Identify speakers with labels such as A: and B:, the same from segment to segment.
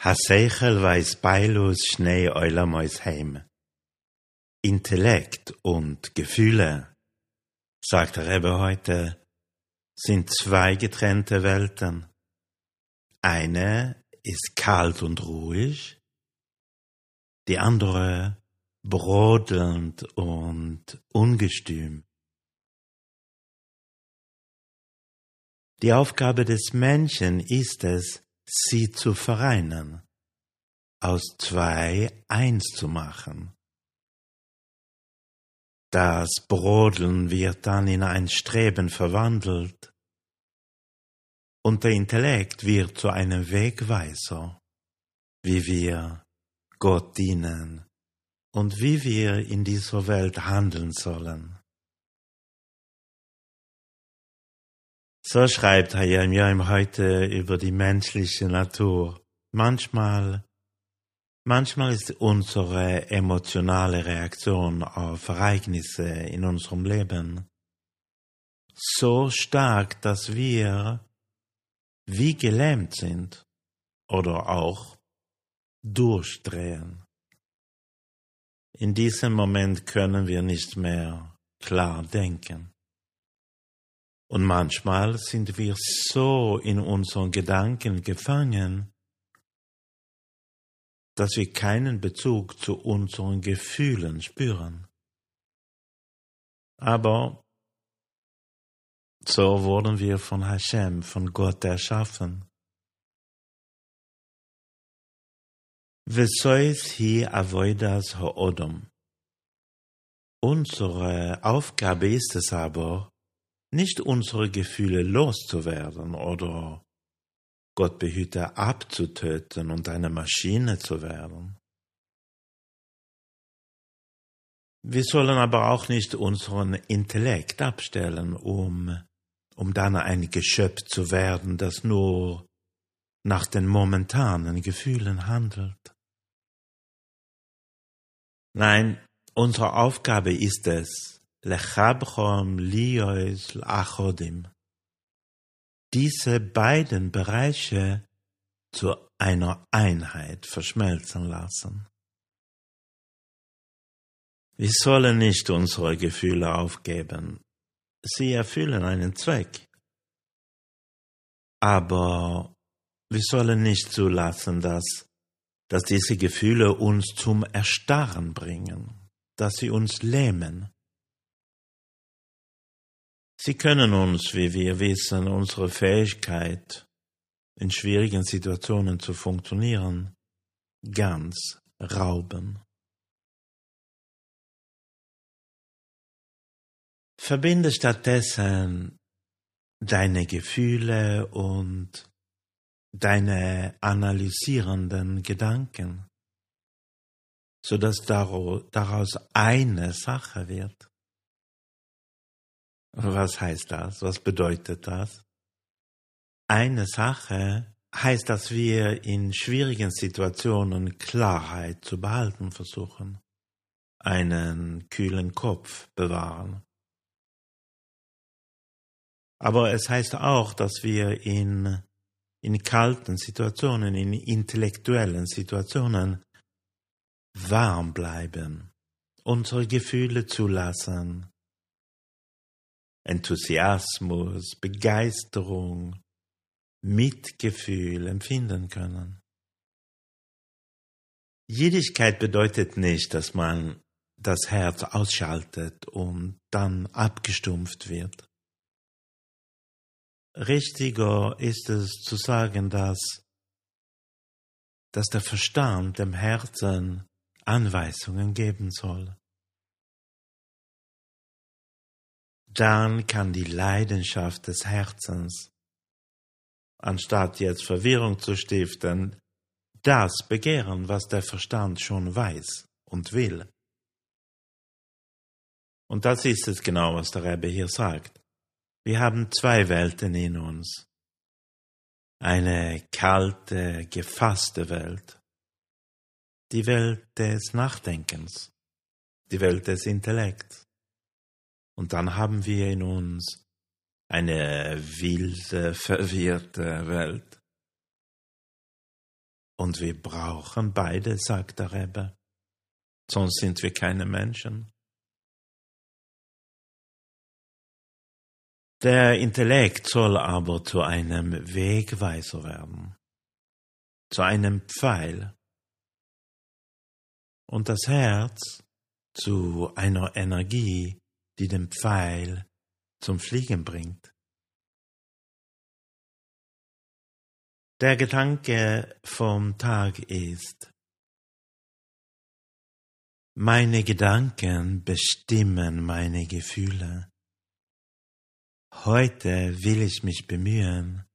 A: Haseichel weiß beilos Schnee Eulermäus heim. Intellekt und Gefühle, sagt der Rebbe heute, sind zwei getrennte Welten. Eine ist kalt und ruhig, die andere brodelnd und ungestüm. Die Aufgabe des Menschen ist es, sie zu vereinen, aus zwei eins zu machen. Das Brodeln wird dann in ein Streben verwandelt und der Intellekt wird zu einem Wegweiser, wie wir Gott dienen und wie wir in dieser Welt handeln sollen. So schreibt Hayam heute über die menschliche Natur. Manchmal, manchmal ist unsere emotionale Reaktion auf Ereignisse in unserem Leben so stark, dass wir wie gelähmt sind oder auch durchdrehen. In diesem Moment können wir nicht mehr klar denken. Und manchmal sind wir so in unseren Gedanken gefangen, dass wir keinen Bezug zu unseren Gefühlen spüren. Aber so wurden wir von Hashem, von Gott erschaffen. Vesois hi avoidas ha'odom. Unsere Aufgabe ist es aber, nicht unsere Gefühle loszuwerden oder Gott behüte abzutöten und eine Maschine zu werden. Wir sollen aber auch nicht unseren Intellekt abstellen, um, um dann ein Geschöpf zu werden, das nur nach den momentanen Gefühlen handelt. Nein, unsere Aufgabe ist es, lechabchom liois achodim. Diese beiden Bereiche zu einer Einheit verschmelzen lassen. Wir sollen nicht unsere Gefühle aufgeben. Sie erfüllen einen Zweck. Aber wir sollen nicht zulassen, dass, dass diese Gefühle uns zum Erstarren bringen, dass sie uns lähmen. Sie können uns, wie wir wissen, unsere Fähigkeit, in schwierigen Situationen zu funktionieren, ganz rauben. Verbinde stattdessen deine Gefühle und deine analysierenden Gedanken, so dass daraus eine Sache wird. Was heißt das? Was bedeutet das? Eine Sache heißt, dass wir in schwierigen Situationen Klarheit zu behalten versuchen, einen kühlen Kopf bewahren. Aber es heißt auch, dass wir in, in kalten Situationen, in intellektuellen Situationen warm bleiben, unsere Gefühle zulassen, Enthusiasmus, Begeisterung, Mitgefühl empfinden können. Jüdigkeit bedeutet nicht, dass man das Herz ausschaltet und dann abgestumpft wird. Richtiger ist es zu sagen, dass, dass der Verstand dem Herzen Anweisungen geben soll. Dann kann die Leidenschaft des Herzens, anstatt jetzt Verwirrung zu stiften, das begehren, was der Verstand schon weiß und will. Und das ist es genau, was der Rebbe hier sagt. Wir haben zwei Welten in uns. Eine kalte, gefasste Welt. Die Welt des Nachdenkens. Die Welt des Intellekts. Und dann haben wir in uns eine wilde, verwirrte Welt. Und wir brauchen beide, sagt der Rebbe. Sonst sind wir keine Menschen. Der Intellekt soll aber zu einem Wegweiser werden, zu einem Pfeil. Und das Herz zu einer Energie, die den Pfeil zum Fliegen bringt. Der Gedanke vom Tag ist, meine Gedanken bestimmen meine Gefühle. Heute will ich mich bemühen,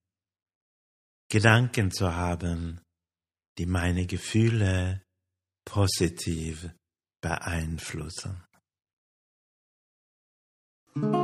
A: Gedanken zu haben, die meine Gefühle positiv beeinflussen. Thank you.